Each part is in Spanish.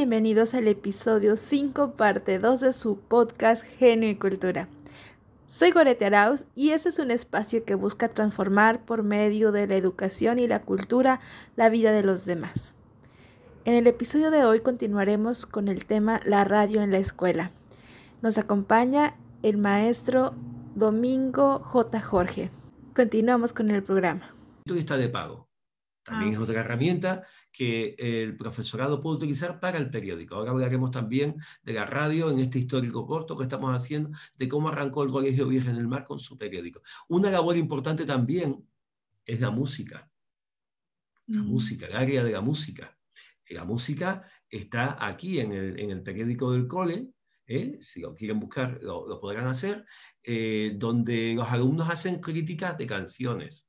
bienvenidos al episodio 5, parte 2 de su podcast Genio y Cultura. Soy Gorete Arauz y este es un espacio que busca transformar por medio de la educación y la cultura la vida de los demás. En el episodio de hoy continuaremos con el tema La radio en la escuela. Nos acompaña el maestro Domingo J. Jorge. Continuamos con el programa. Está de pago. También Ah. es otra herramienta que el profesorado puede utilizar para el periódico. Ahora hablaremos también de la radio en este histórico corto que estamos haciendo, de cómo arrancó el Colegio Virgen del Mar con su periódico. Una labor importante también es la música, la Mm. música, el área de la música. La música está aquí en el, en el periódico del cole, ¿eh? si lo quieren buscar lo, lo podrán hacer, eh, donde los alumnos hacen críticas de canciones.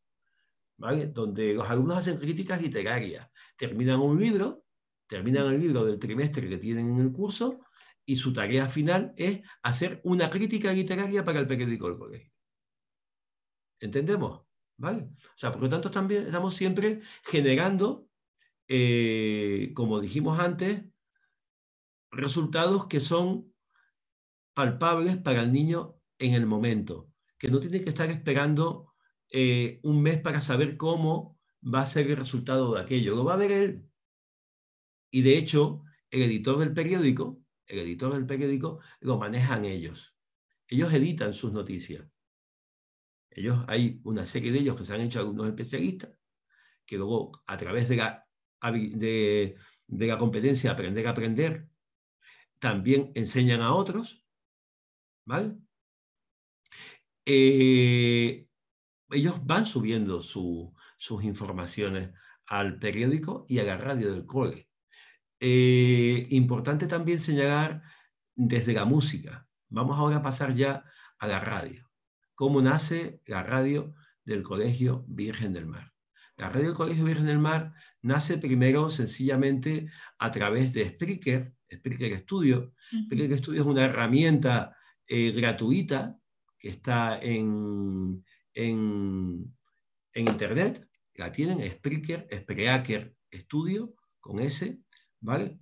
Donde los alumnos hacen críticas literarias, terminan un libro, terminan el libro del trimestre que tienen en el curso y su tarea final es hacer una crítica literaria para el periódico del colegio. ¿Entendemos? ¿Vale? O sea, por lo tanto también estamos siempre generando, eh, como dijimos antes, resultados que son palpables para el niño en el momento, que no tiene que estar esperando eh, un mes para saber cómo va a ser el resultado de aquello. Lo va a ver él. Y de hecho, el editor del periódico, el editor del periódico lo manejan ellos. Ellos editan sus noticias. Ellos, hay una serie de ellos que se han hecho algunos especialistas, que luego a través de la, de, de la competencia aprender a aprender, también enseñan a otros. ¿Vale? Eh, ellos van subiendo su- sus informaciones al periódico y a la radio del cole. Eh, importante también señalar desde la música. Vamos ahora a pasar ya a la radio. ¿Cómo nace la radio del Colegio Virgen del Mar? La radio del Colegio Virgen del Mar nace primero sencillamente a través de Spreaker, Spreaker Studio. Spreaker Studio es una herramienta eh, gratuita que está en, en, en internet, la tienen, Spreaker, Spreaker Studio, con S, ¿vale?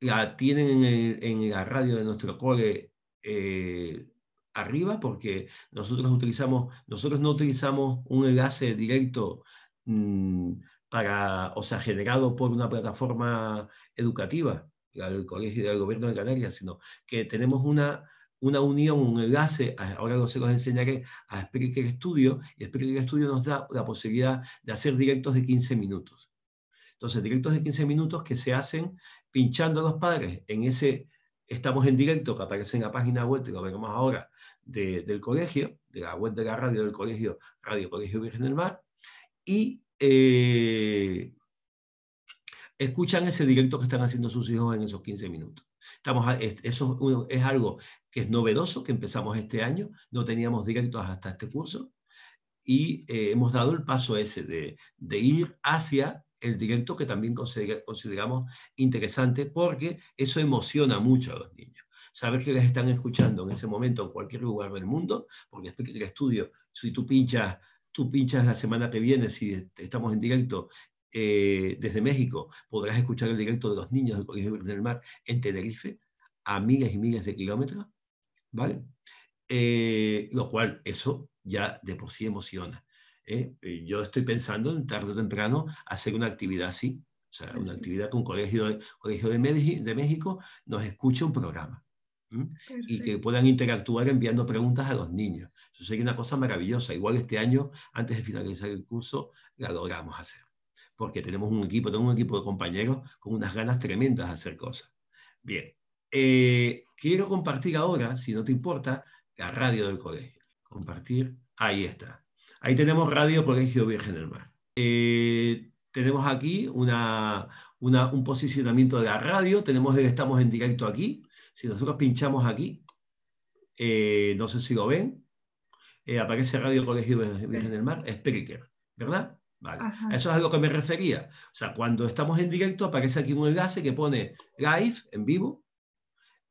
La tienen en, en la radio de nuestro cole eh, arriba, porque nosotros utilizamos, nosotros no utilizamos un enlace directo mm, para, o sea, generado por una plataforma educativa, del Colegio del Gobierno de Canarias, sino que tenemos una, una unión, un enlace, ahora lo se los enseñaré, a Spreaker Studio, y Spreaker Studio nos da la posibilidad de hacer directos de 15 minutos. Entonces, directos de 15 minutos que se hacen pinchando a los padres en ese, estamos en directo, que aparece en la página web, que lo veremos ahora, de- del colegio, de la web de la radio del colegio, Radio Colegio Virgen del Mar, y eh, escuchan ese directo que están haciendo sus hijos en esos 15 minutos. Estamos eso es algo que es novedoso, que empezamos este año, no teníamos directos hasta este curso, y eh, hemos dado el paso ese de, de ir hacia el directo que también considera- consideramos interesante porque eso emociona mucho a los niños. Saber que les están escuchando en ese momento en cualquier lugar del mundo, porque explica el estudio, si tú pinchas, tú pinchas la semana que viene, si estamos en directo eh, desde México, podrás escuchar el directo de los niños del Colegio del Mar en Tenerife, a miles y miles de kilómetros, ¿vale? Eh, lo cual, eso ya de por sí emociona. ¿eh? Yo estoy pensando en tarde o temprano hacer una actividad así, o sea, Pues una sí. actividad con Colegio de, Colegio de, México, de México nos escuche un programa ¿m? y que puedan interactuar enviando preguntas a los niños. Eso sería una cosa maravillosa. Igual este año, antes de finalizar el curso, la logramos hacer. Porque tenemos un equipo, tengo un equipo de compañeros con unas ganas tremendas de hacer cosas. Bien, eh, quiero compartir ahora, si no te importa, la radio del colegio. Compartir, ahí está. Ahí tenemos Radio Colegio Virgen del Mar. Eh, tenemos aquí una, una- un posicionamiento de la radio, tenemos el estamos en directo aquí. Si nosotros pinchamos aquí, eh, no sé si lo ven, eh, aparece Radio Colegio Virgen del Mar, Spreaker, ¿verdad? Vale. Ajá. Eso es a lo que me refería. O sea, cuando estamos en directo aparece aquí un enlace que pone live, en vivo,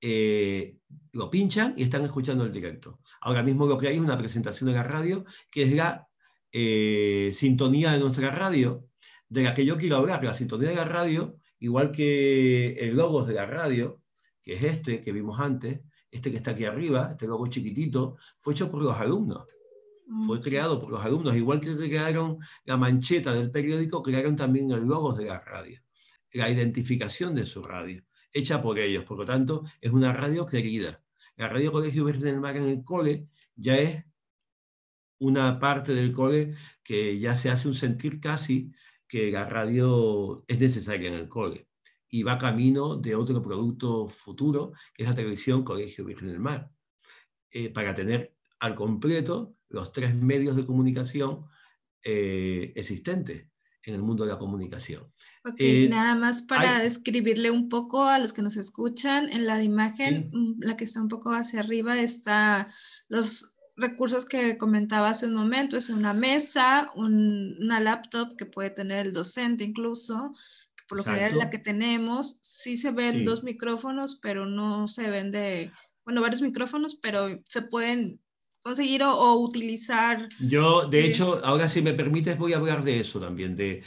eh, lo pinchan y están escuchando el directo. Ahora mismo lo que hay es una presentación de la radio, que es la eh, sintonía de nuestra radio, de la que yo quiero hablar. La sintonía de la radio igual que el logo de la radio, que es este que vimos antes, este que está aquí arriba, este logo chiquitito, fue hecho por los alumnos. Fue creado por los alumnos, igual que crearon la mancheta del periódico, crearon también el logo de la radio, la identificación de su radio, hecha por ellos. Por lo tanto, es una radio querida. La radio Colegio Virgen del Mar en el cole ya es una parte del cole que ya se hace un sentir casi que la radio es necesaria en el cole y va camino de otro producto futuro, que es la televisión Colegio Virgen del Mar, eh, para tener al completo los tres medios de comunicación eh, existentes en el mundo de la comunicación. Ok, eh, nada más para describirle un poco a los que nos escuchan, en la imagen, mm, la que está un poco hacia arriba, está los recursos que comentaba hace un momento, es una mesa, una laptop que puede tener el docente incluso, que por lo general es la que tenemos, sí se ven dos micrófonos, pero no se ven de, bueno, varios micrófonos, pero se pueden conseguir o, utilizar. Yo, de hecho, ahora si me permites, voy a hablar de eso también, de,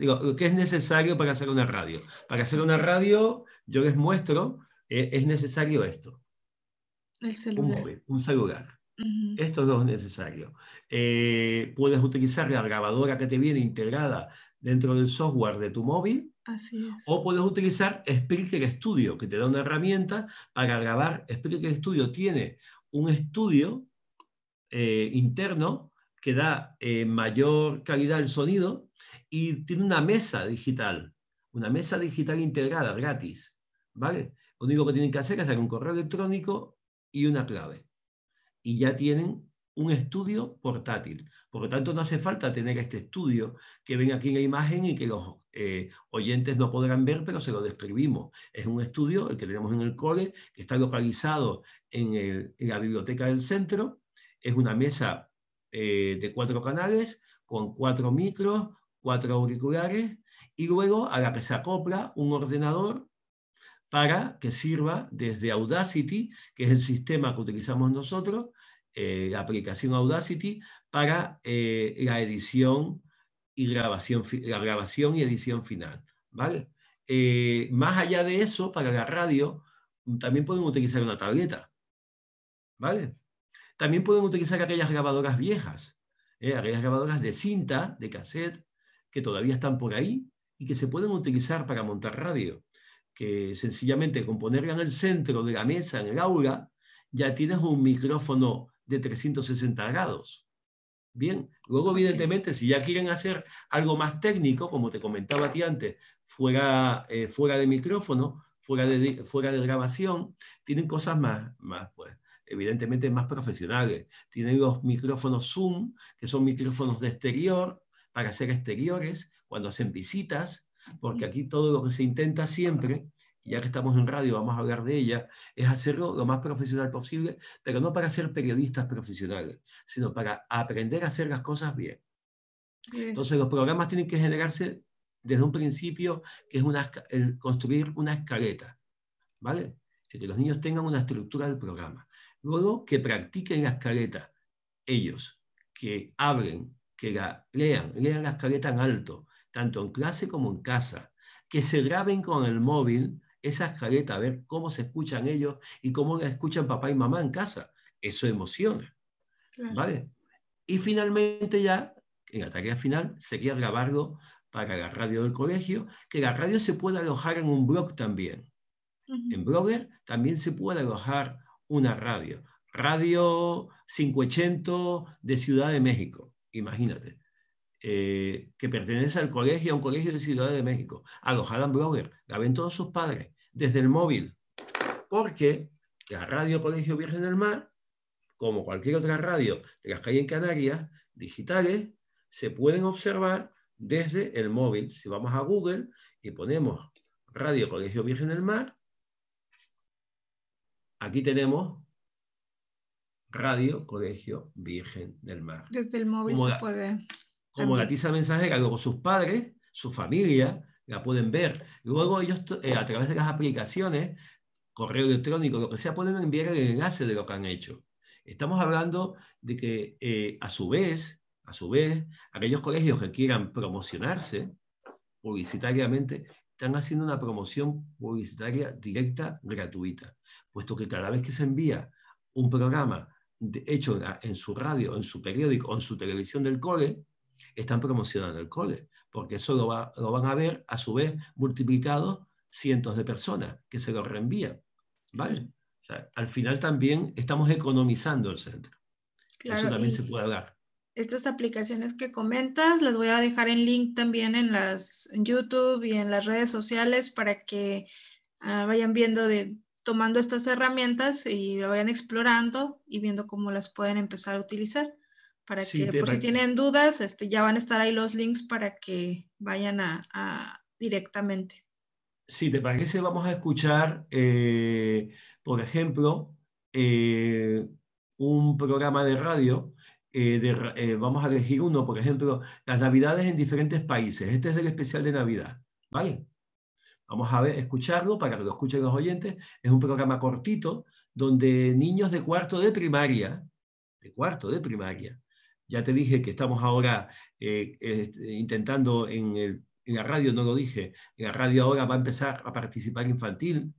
lo que es necesario para hacer una radio. Para hacer una radio, yo les muestro, eh, es necesario esto. El celular. Un, celular. Esto es lo necesario. Eh, puedes utilizar la grabadora que te viene integrada dentro del software de tu móvil. Así es. O puedes utilizar Spreaker Studio, que te da una herramienta para grabar. Spreaker Studio tiene un estudio eh, interno que da eh, mayor calidad al sonido y tiene una mesa digital, una mesa digital integrada gratis. ¿vale? Lo único que tienen que hacer es hacer un correo electrónico y una clave. Y ya tienen un estudio portátil. Por lo tanto, no hace falta tener este estudio que ven aquí en la imagen y que los eh, oyentes no podrán ver, pero se lo describimos. Es un estudio, el que tenemos en el cole, que está localizado en, en la biblioteca del centro es una mesa eh, de cuatro canales con cuatro micros, cuatro auriculares y luego a la que se acopla un ordenador para que sirva desde Audacity, que es el sistema que utilizamos nosotros, eh, la aplicación Audacity, para eh, la edición y grabación, la grabación y edición final. ¿vale? más allá de eso, para la radio, también pueden utilizar una tableta. ¿Vale? También pueden utilizar aquellas grabadoras viejas, ¿eh? aquellas grabadoras de cinta, de cassette, que todavía están por ahí y que se pueden utilizar para montar radio. Que sencillamente con ponerla en el centro de la mesa, en el aula, ya tienes un micrófono de 360 grados. Bien, luego evidentemente si ya quieren hacer algo más técnico, como te comentaba a ti antes, fuera, eh, fuera de micrófono, fuera de, fuera de grabación, tienen cosas más, más pues, evidentemente más profesionales. Tienen los micrófonos Zoom, que son micrófonos de exterior, para hacer exteriores, cuando hacen visitas, porque aquí todo lo que se intenta siempre, ya que estamos en radio, vamos a hablar de ella, es hacerlo lo más profesional posible, pero no para ser periodistas profesionales, sino para aprender a hacer las cosas bien. Entonces los programas tienen que generarse desde un principio, que es una, el construir una escaleta, ¿vale? Que los niños tengan una estructura del programa. Luego, que practiquen la escaleta. Ellos, que hablen, que la lean, lean la escaleta en alto, tanto en clase como en casa. Que se graben con el móvil esa escaleta, a ver cómo se escuchan ellos y cómo la escuchan papá y mamá en casa. Eso emociona. ¿Vale? Y finalmente ya, en la tarea final, sería grabarlo para la radio del colegio, que la radio se pueda alojar en un blog también. En Blogger también se puede alojar una radio. Radio 580 de Ciudad de México, imagínate, eh, que pertenece al colegio, a un colegio de Ciudad de México, alojada en Blogger, la ven todos sus padres, desde el móvil, porque la radio Colegio Virgen del Mar, como cualquier otra radio de las hay en Canarias, digitales, se pueden observar desde el móvil. Si vamos a Google y ponemos Radio Colegio Virgen del Mar, Aquí tenemos Radio Colegio Virgen del Mar. Desde el móvil se puede. Como la tiza mensajera, luego sus padres, su familia, la pueden ver. Luego ellos, eh, a través de las aplicaciones, correo electrónico, lo que sea, pueden enviar el enlace de lo que han hecho. Estamos hablando de que, eh, a su vez, a su vez, aquellos colegios que quieran promocionarse publicitariamente, están haciendo una promoción publicitaria directa gratuita, puesto que cada vez que se envía un programa hecho en, su radio, en su periódico o en su televisión del cole, están promocionando el cole, porque eso lo, van a ver a su vez multiplicado cientos de personas que se lo reenvían. ¿vale? al final también estamos economizando el centro. eso también se puede hablar. Estas aplicaciones que comentas las voy a dejar en link también en las YouTube y en las redes sociales para que ah, vayan viendo de tomando estas herramientas y lo vayan explorando y viendo cómo las pueden empezar a utilizar. Para que, por si tienen dudas, este, ya van a estar ahí los links para que vayan a, directamente. Si te parece, vamos a escuchar, eh, por ejemplo, eh, un programa de radio. Eh, vamos a elegir uno, por ejemplo, las Navidades en diferentes países. Este es el especial de Navidad. ¿Vale? Vamos a escucharlo para que lo escuchen los oyentes. Es un programa cortito donde niños de cuarto de primaria, de cuarto de primaria, ya te dije que estamos ahora eh, intentando en, la radio, no lo dije, en la radio ahora va a empezar a participar infantil,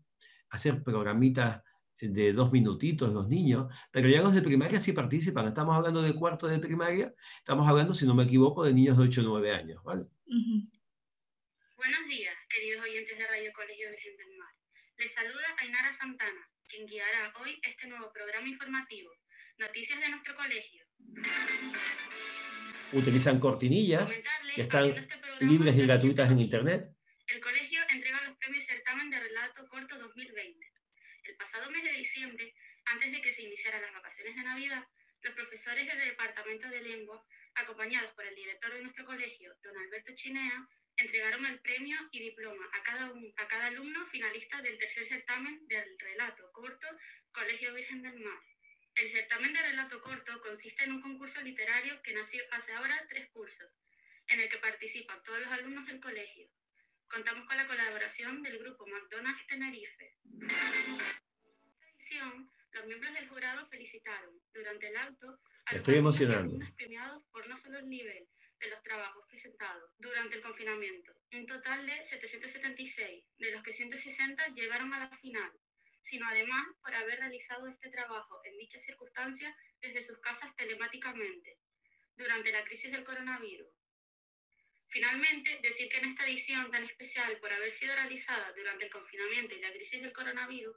a hacer programitas de dos minutitos los niños, pero ya los de primaria sí participan. Estamos hablando de cuarto de primaria, estamos hablando, si no me equivoco, de niños de 8 o 9 años. ¿vale? Buenos días, queridos oyentes de Radio Colegio Virgen del Mar. Les saluda Ainara Santana, quien guiará hoy este nuevo programa informativo, Noticias de nuestro colegio. Utilizan cortinillas que están este libres y gratuitas en Internet. El colegio entrega los premios certamen de relato corto 2020. El pasado mes de diciembre, antes de que se iniciaran las vacaciones de Navidad, los profesores del Departamento de Lengua, acompañados por el director de nuestro colegio, don Alberto Chinea, entregaron el premio y diploma a cada, a cada alumno finalista del tercer certamen del relato corto Colegio Virgen del Mar. El certamen de relato corto consiste en un concurso literario que nació hace ahora tres cursos, en el que participan todos los alumnos del colegio. Contamos con la colaboración del grupo McDonald's Tenerife. En esta edición, los miembros del jurado felicitaron durante el auto a los alumnos premiados por no solo el nivel, de los trabajos presentados durante el confinamiento. Un total de 776, de los que 160 llegaron a la final, sino además por haber realizado este trabajo en dichas circunstancias desde sus casas telemáticamente, durante la crisis del coronavirus. Finalmente, decir que tan especial por haber sido realizada durante el confinamiento y la crisis del coronavirus,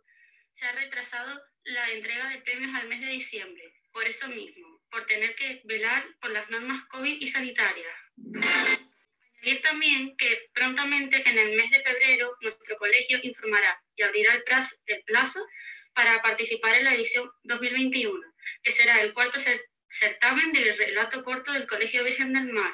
se ha retrasado la entrega de premios al mes de diciembre, por eso mismo, por tener que velar por las normas COVID y sanitarias. Añadir también que prontamente en el mes de febrero nuestro colegio informará y abrirá el plazo, el plazo para participar en la edición 2021, que será el cuarto certamen del relato corto del Colegio Virgen del Mar.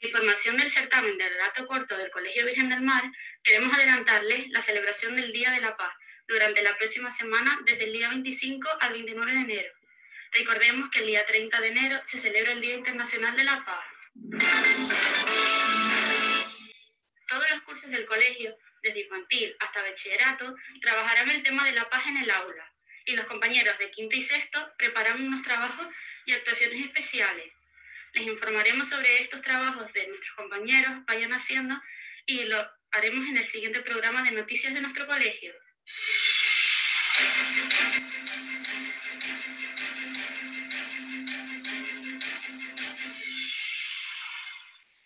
Información del certamen del relato corto del Colegio Virgen del Mar, queremos adelantarles la celebración del Día de la Paz durante la próxima semana desde el día 25 al 29 de enero Recordemos que el día 30 de enero se celebra el Día Internacional de la Paz. Todos los cursos del colegio, desde infantil hasta bachillerato, trabajarán el tema de la paz en el aula y los compañeros de quinto y sexto preparan unos trabajos y actuaciones especiales. Les informaremos sobre estos trabajos de nuestros compañeros, vayan haciendo, y lo haremos en el siguiente programa de noticias de nuestro colegio.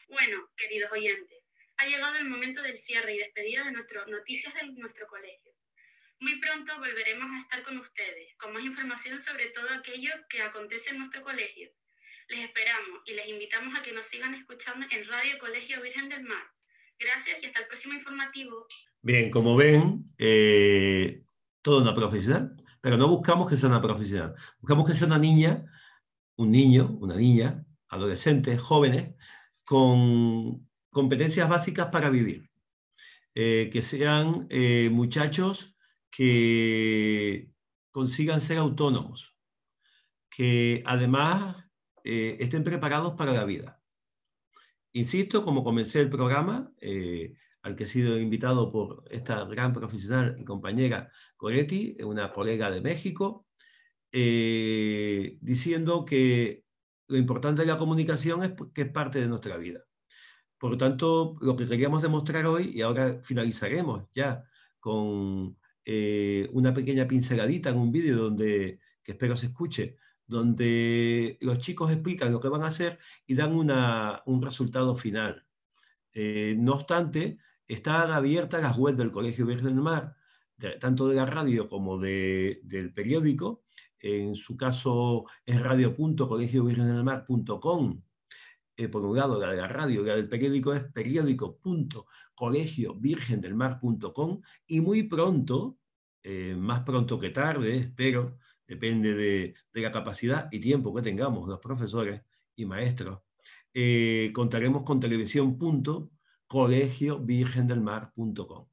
Bueno, queridos oyentes, ha llegado el momento del cierre y despedida de nuestras noticias de nuestro colegio. Muy pronto volveremos a estar con ustedes, con más información sobre todo aquello que acontece en nuestro colegio. Les esperamos y les invitamos a que nos sigan escuchando en Radio Colegio Virgen del Mar. Gracias y hasta el próximo informativo. Bien, como ven, eh, todo una profesional, pero no buscamos que sea una profesional. Buscamos que sea una niña, un niño, una niña, adolescentes, jóvenes, con competencias básicas para vivir. Eh, que sean eh, muchachos que consigan ser autónomos, que además eh, estén preparados para la vida. Insisto, como comencé el programa, al que he sido invitado por esta gran profesional y compañera Coretti, una colega de México, diciendo que lo importante de la comunicación es que es parte de nuestra vida. Por lo tanto, lo que queríamos demostrar hoy, y ahora finalizaremos ya con eh, una pequeña pinceladita en un vídeo donde, que espero se escuche, donde los chicos explican lo que van a hacer y dan un resultado final. Eh, no obstante, están abiertas las webs del Colegio Virgen del Mar, tanto de la radio como del periódico. En su caso es radio.colegiovirgendelmar.com eh, por un lado, la de la radio, la del periódico es periódico.colegiovirgendelmar.com y muy pronto, eh, más pronto que tarde, espero, depende de, la capacidad y tiempo que tengamos los profesores y maestros, eh, contaremos con televisión.colegiovirgendelmar.com.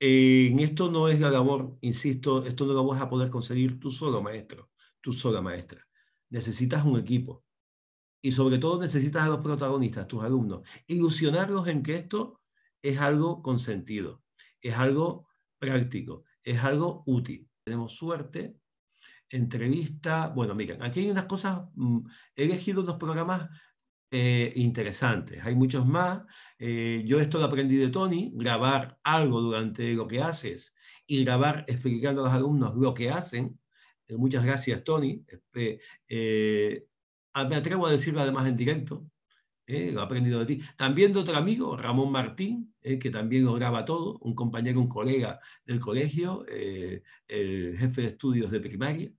en esto no es la labor, insisto, esto no lo vas a poder conseguir tú solo, maestro, tú sola, maestra. Necesitas un equipo y sobre todo necesitas a los protagonistas, tus alumnos, ilusionarlos en que esto es algo con sentido, es algo práctico, es algo útil. Tenemos suerte, entrevista, bueno, miren, aquí hay unas cosas, mm, he elegido unos programas eh, interesantes, hay muchos más. Eh, yo esto lo aprendí de Tony, grabar algo durante lo que haces y grabar explicando a los alumnos lo que hacen. Eh, muchas gracias, Tony. Ah, me atrevo a decirlo además en directo, eh, lo he aprendido de ti. También de otro amigo, Ramón Martín, eh, que también lo graba todo, un compañero, un colega del colegio, eh, el jefe de estudios de primaria,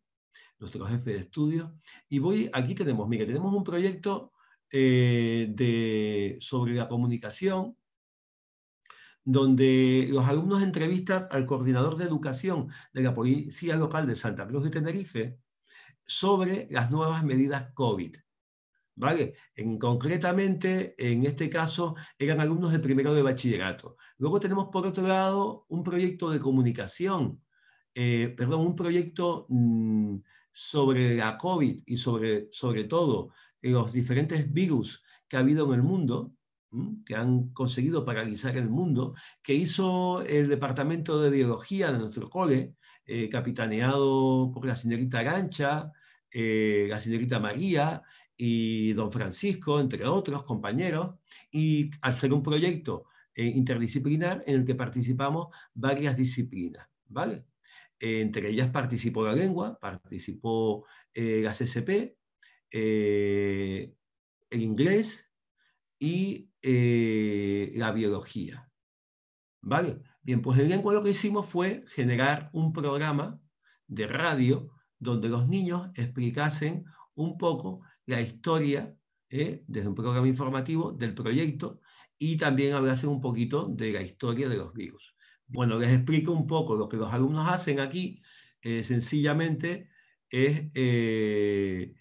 nuestro jefe de estudios. Y voy, aquí tenemos, mire, tenemos un proyecto de, sobre la comunicación, donde los alumnos entrevistan al coordinador de educación de la Policía Local de Santa Cruz de Tenerife, sobre las nuevas medidas COVID. ¿Vale? En, concretamente, en este caso, eran alumnos de primero de bachillerato. Luego tenemos, por otro lado, un proyecto de comunicación, eh, perdón, un proyecto mm, sobre la COVID y sobre, sobre todo los diferentes virus que ha habido en el mundo, que han conseguido paralizar el mundo, que hizo el Departamento de Biología de nuestro cole, eh, capitaneado por la señorita Arancha, eh, la señorita María y don Francisco, entre otros compañeros, y al ser un proyecto eh, interdisciplinar en el que participamos varias disciplinas, ¿vale? Entre ellas participó la lengua, participó la CSP, el inglés y la biología, ¿vale? Bien, pues en lengua lo que hicimos fue generar un programa de radio donde los niños explicasen un poco la historia, ¿eh? desde un programa informativo, del proyecto y también hablasen un poquito de la historia de los virus. Bueno, les explico un poco lo que los alumnos hacen aquí. Eh, sencillamente es eh,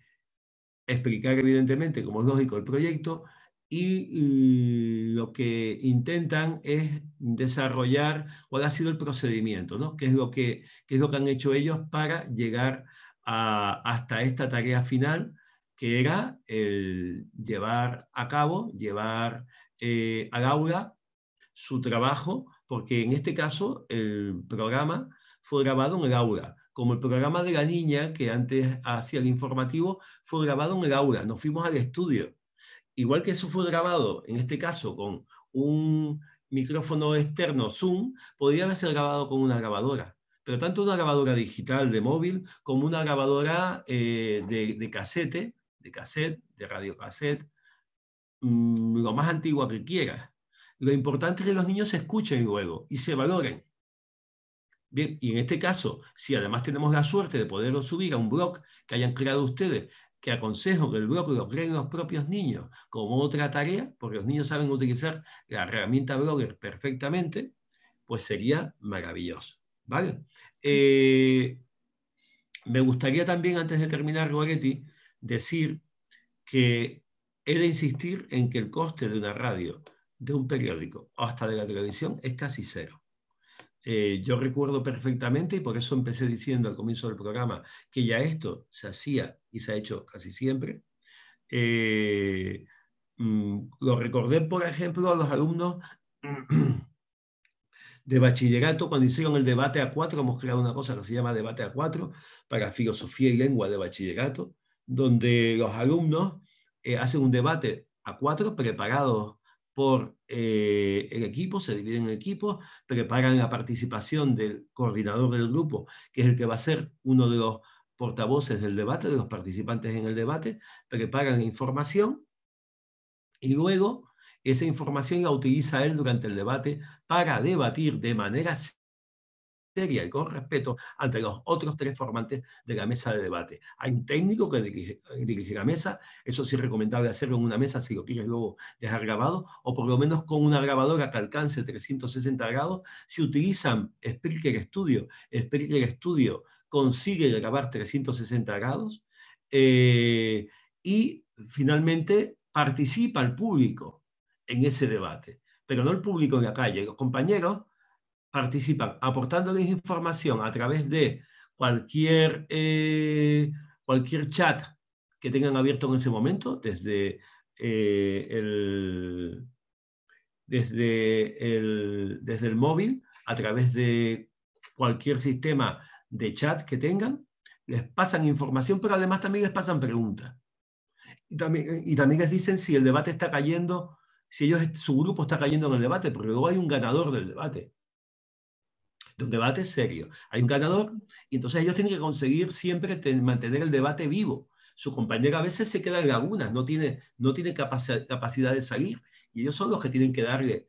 explicar evidentemente, como es lógico, el proyecto, y lo que intentan es desarrollar cuál ha sido el procedimiento, ¿no? ¿Qué es lo que, es lo que han hecho ellos para llegar hasta esta tarea final, que era el llevar a cabo, llevar eh, al aula su trabajo, porque en este caso el programa fue grabado en el aula, como el programa de la niña que antes hacía el informativo fue grabado en el aula, nos fuimos al estudio igual que eso fue grabado, en este caso con un micrófono externo Zoom, podría haber sido grabado con una grabadora. Pero tanto una grabadora digital de móvil como una grabadora eh, de, de, casete, de cassette, de radio cassette, mm, lo más antigua que quieras. Lo importante es que los niños se escuchen luego y se valoren. Bien, y en este caso, si además tenemos la suerte de poderlo subir a un blog que hayan creado ustedes que aconsejo que el blog lo creen los propios niños como otra tarea, porque los niños saben utilizar la herramienta Blogger perfectamente, pues sería maravilloso. ¿vale? Eh, me gustaría también, antes de terminar, Goretti, decir que he de insistir en que el coste de una radio, de un periódico hasta de la televisión es casi cero. Eh, yo recuerdo perfectamente, y por eso empecé diciendo al comienzo del programa, que ya esto se hacía y se ha hecho casi siempre. Eh, mm, lo recordé, por ejemplo, a los alumnos de bachillerato cuando hicieron el debate a cuatro, hemos creado una cosa que se llama debate a cuatro para filosofía y lengua de bachillerato, donde los alumnos eh, hacen un debate a cuatro preparados por eh, el equipo, se dividen en equipos, preparan la participación del coordinador del grupo, que es el que va a ser uno de los portavoces del debate, de los participantes en el debate, preparan información y luego esa información la utiliza él durante el debate para debatir de manera seria y con respeto ante los otros tres formantes de la mesa de debate. Hay un técnico que dirige, la mesa, eso sí es recomendable hacerlo en una mesa si lo quieres luego dejar grabado, o por lo menos con una grabadora que alcance 360 grados. Si utilizan Spreaker Studio, Spreaker Studio consigue grabar 360 grados. Eh, y finalmente participa el público en ese debate, pero no el público en la calle. Los compañeros participan aportándoles información a través de cualquier, eh, cualquier chat que tengan abierto en ese momento, desde, eh, el, desde, el, desde el móvil, a través de cualquier sistema de chat que tengan, les pasan información, pero además también les pasan preguntas. Y también, y también les dicen si el debate está cayendo, si ellos, su grupo está cayendo en el debate, porque luego hay un ganador del debate de un debate serio. Hay un ganador y entonces ellos tienen que conseguir siempre mantener el debate vivo. Su compañero a veces se queda en lagunas, no tiene, no tiene capacidad de salir y ellos son los que tienen que darle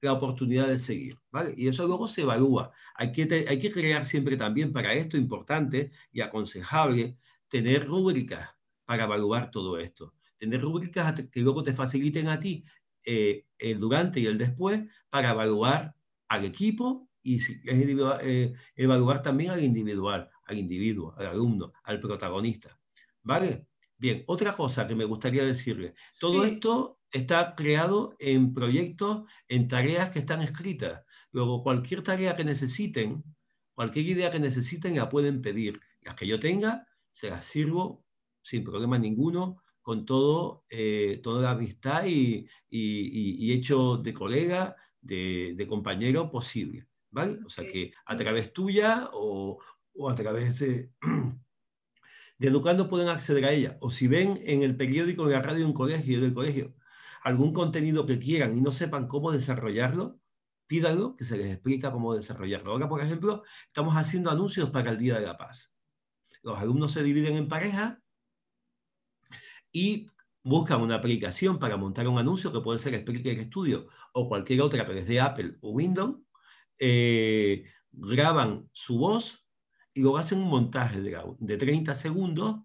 la oportunidad de seguir. ¿vale? Y eso luego se evalúa. Hay que, hay que crear siempre también para esto importante y aconsejable tener rúbricas para evaluar todo esto. Tener rúbricas que luego te faciliten a ti eh, el durante y el después para evaluar al equipo y eh, evaluar también al individual, al individuo, al alumno, al protagonista. ¿Vale? Bien, otra cosa que me gustaría decirle. Todo esto está creado en proyectos, en tareas que están escritas. Luego, cualquier tarea que necesiten, cualquier idea que necesiten, la pueden pedir. Las que yo tenga, se las sirvo sin problema ninguno, con todo, eh, toda la amistad y, y, hecho de colega, de, de compañero posible. ¿Vale? O sea que a través tuya o, a través de, de Educando pueden acceder a ella. O si ven en el periódico de la radio de un colegio, del colegio, algún contenido que quieran y no sepan cómo desarrollarlo, pídanlo, que se les explica cómo desarrollarlo. Ahora, por ejemplo, estamos haciendo anuncios para el Día de la Paz. Los alumnos se dividen en pareja y buscan una aplicación para montar un anuncio que puede ser Spreaker Studio o cualquier otra, pero es de Apple o Windows, eh, graban su voz y luego hacen un montaje de, de 30 segundos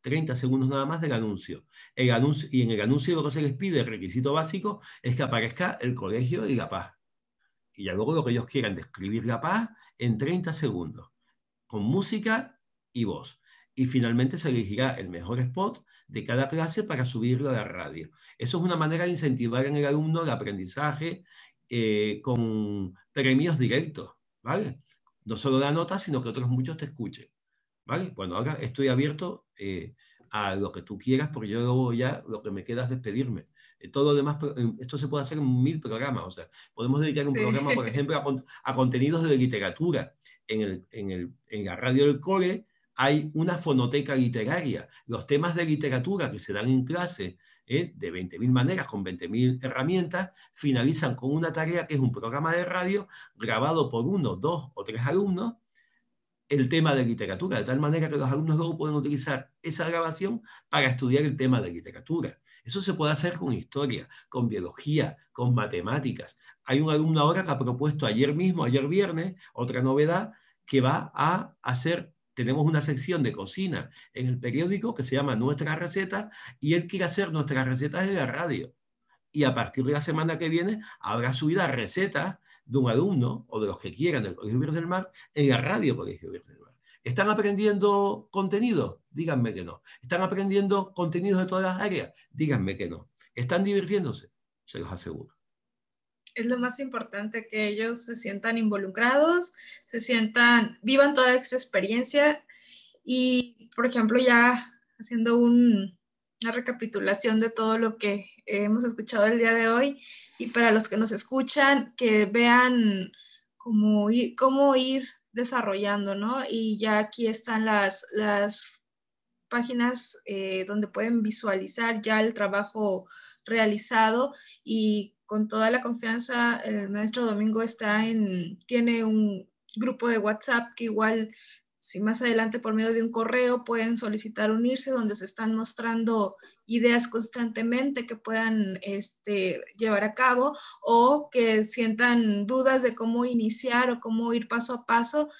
30 segundos nada más del anuncio. El anuncio. Y en el anuncio lo que se les pide, el requisito básico, es que aparezca el colegio y la paz. Y ya luego lo que ellos quieran, describir la paz en 30 segundos, con música y voz. Y finalmente se elegirá el mejor spot de cada clase para subirlo a la radio. Eso es una manera de incentivar en el alumno el aprendizaje eh, con premios directos, ¿vale? No solo da nota, sino que otros muchos te escuchen, ¿vale? Bueno, ahora estoy abierto eh, a lo que tú quieras, porque yo luego ya lo que me queda es despedirme. Eh, todo lo demás, esto se puede hacer en mil programas, o sea, podemos dedicar un programa, por ejemplo, a, contenidos de literatura. En, el, en, el, en la radio del cole hay una fonoteca literaria. Los temas de literatura que se dan en clase ¿eh? de 20.000 maneras, con 20.000 herramientas, finalizan con una tarea que es un programa de radio grabado por uno, dos o tres alumnos, el tema de literatura, de tal manera que los alumnos luego pueden utilizar esa grabación para estudiar el tema de literatura. Eso se puede hacer con historia, con biología, con matemáticas. Hay un alumno ahora que ha propuesto ayer mismo, ayer viernes, otra novedad, que va a hacer tenemos una sección de cocina en el periódico que se llama Nuestras Recetas y él quiere hacer nuestras recetas en la radio. Y a partir de la semana que viene habrá subida recetas de un alumno o de los que quieran del Colegio Virgen del Mar en la radio Colegio Virgen del Mar. ¿Están aprendiendo contenido? Díganme que no. ¿Están aprendiendo contenidos de todas las áreas? Díganme que no. ¿Están divirtiéndose? Se los aseguro es lo más importante que ellos se sientan involucrados, se sientan, vivan toda esa experiencia y, por ejemplo, ya haciendo una recapitulación de todo lo que hemos escuchado el día de hoy y para los que nos escuchan, que vean cómo ir, cómo ir desarrollando, ¿no? Y ya aquí están las, las páginas eh, donde pueden visualizar ya el trabajo realizado y con toda la confianza el maestro Domingo está en, tiene un grupo de WhatsApp que igual si más adelante por medio de un correo pueden solicitar unirse, donde se están mostrando ideas constantemente que puedan este, llevar a cabo o que sientan dudas de cómo iniciar o cómo ir paso a paso.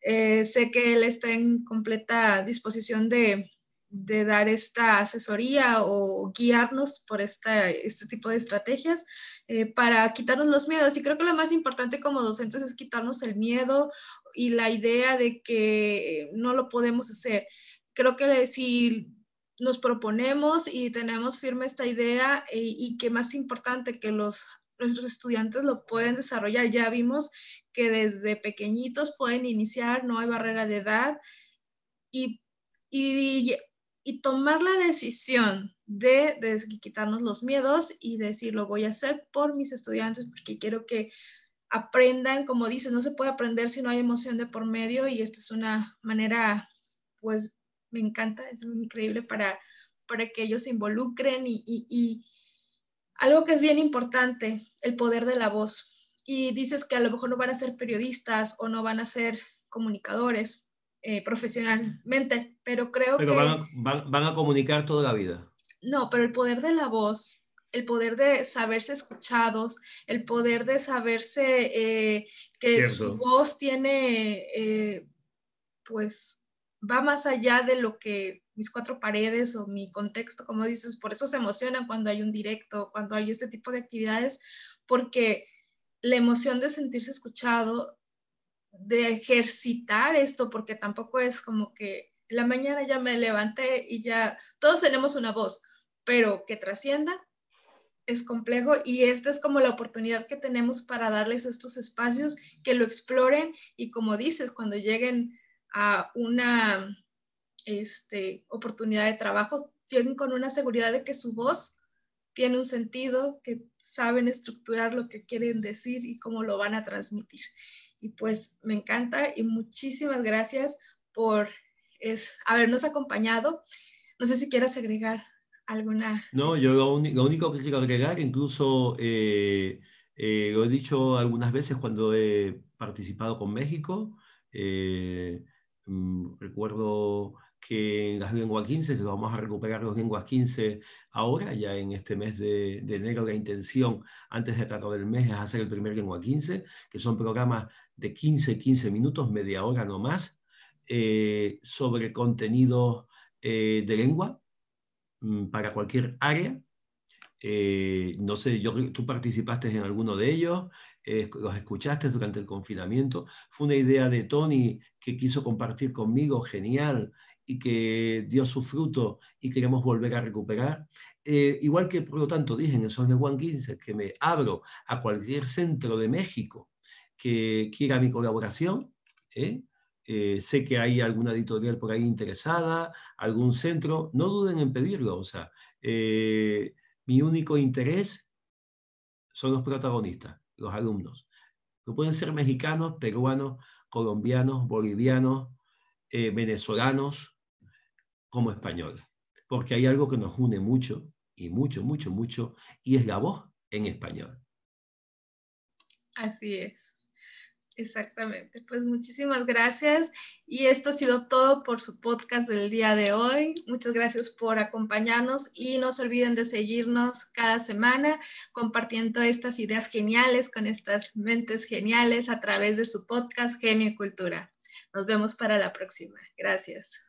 Eh, sé que él está en completa disposición de, de dar esta asesoría o guiarnos por esta, este tipo de estrategias eh, para quitarnos los miedos. Y creo que lo más importante como docentes es quitarnos el miedo y la idea de que no lo podemos hacer. Creo que si nos proponemos y tenemos firme esta idea eh, y que más importante que los nuestros estudiantes lo pueden desarrollar. Ya vimos que desde pequeñitos pueden iniciar, no hay barrera de edad y, y tomar la decisión de, de, quitarnos los miedos y decir, lo voy a hacer por mis estudiantes porque quiero que aprendan, como dices, no se puede aprender si no hay emoción de por medio y esta es una manera, pues me encanta, es increíble para, para que ellos se involucren y, y, y algo que es bien importante, el poder de la voz. Y dices que a lo mejor no van a ser periodistas o no van a ser comunicadores eh, profesionalmente, pero creo que... Van van, van a comunicar toda la vida. No, pero el poder de la voz el poder de saberse escuchados, el poder de saberse eh, que su voz tiene, eh, pues, va más allá de lo que mis cuatro paredes o mi contexto, como dices, por eso se emocionan cuando hay un directo, cuando hay este tipo de actividades, porque la emoción de sentirse escuchado, de ejercitar esto, porque tampoco es como que la mañana ya me levanté y ya, todos tenemos una voz, pero que trascienda, es complejo y esta es como la oportunidad que tenemos para darles estos espacios que lo exploren y como dices, cuando lleguen a una este, oportunidad de trabajo, lleguen con una seguridad de que su voz tiene un sentido, que saben estructurar lo que quieren decir y cómo lo van a transmitir. Y pues me encanta y muchísimas gracias por es, habernos acompañado. No sé si quieras agregar alguna... No, yo lo, único que quiero agregar, incluso eh, eh, lo he dicho algunas veces cuando he participado con México, eh, mm, recuerdo que en las lenguas 15, que vamos a recuperar los lenguas 15 ahora, ya en este mes de, de enero, la intención antes de acabar el mes es hacer el primer lengua 15, que son programas de 15, 15 minutos, media hora no más, sobre contenidos de lengua, Mm, para cualquier área. Eh, no sé, yo, tú participaste en alguno de ellos, eh, los escuchaste durante el confinamiento. Fue una idea de Tony que quiso compartir conmigo, genial, y que dio su fruto y queremos volver a recuperar. Eh, igual que, por lo tanto, dije en esos de Juan 15 que me abro a cualquier centro de México que quiera mi colaboración. ¿eh? Eh, sé que hay alguna editorial por ahí interesada, algún centro, no duden en pedirlo. O sea, eh, mi único interés son los protagonistas, los alumnos. No pueden ser mexicanos, peruanos, colombianos, bolivianos, venezolanos, como españoles. Porque hay algo que nos une mucho, y mucho, mucho, mucho, y es la voz en español. Así es. Exactamente, pues muchísimas gracias y esto ha sido todo por su podcast del día de hoy. Muchas gracias por acompañarnos y no se olviden de seguirnos cada semana compartiendo estas ideas geniales con estas mentes geniales a través de su podcast Genio y Cultura. Nos vemos para la próxima. Gracias.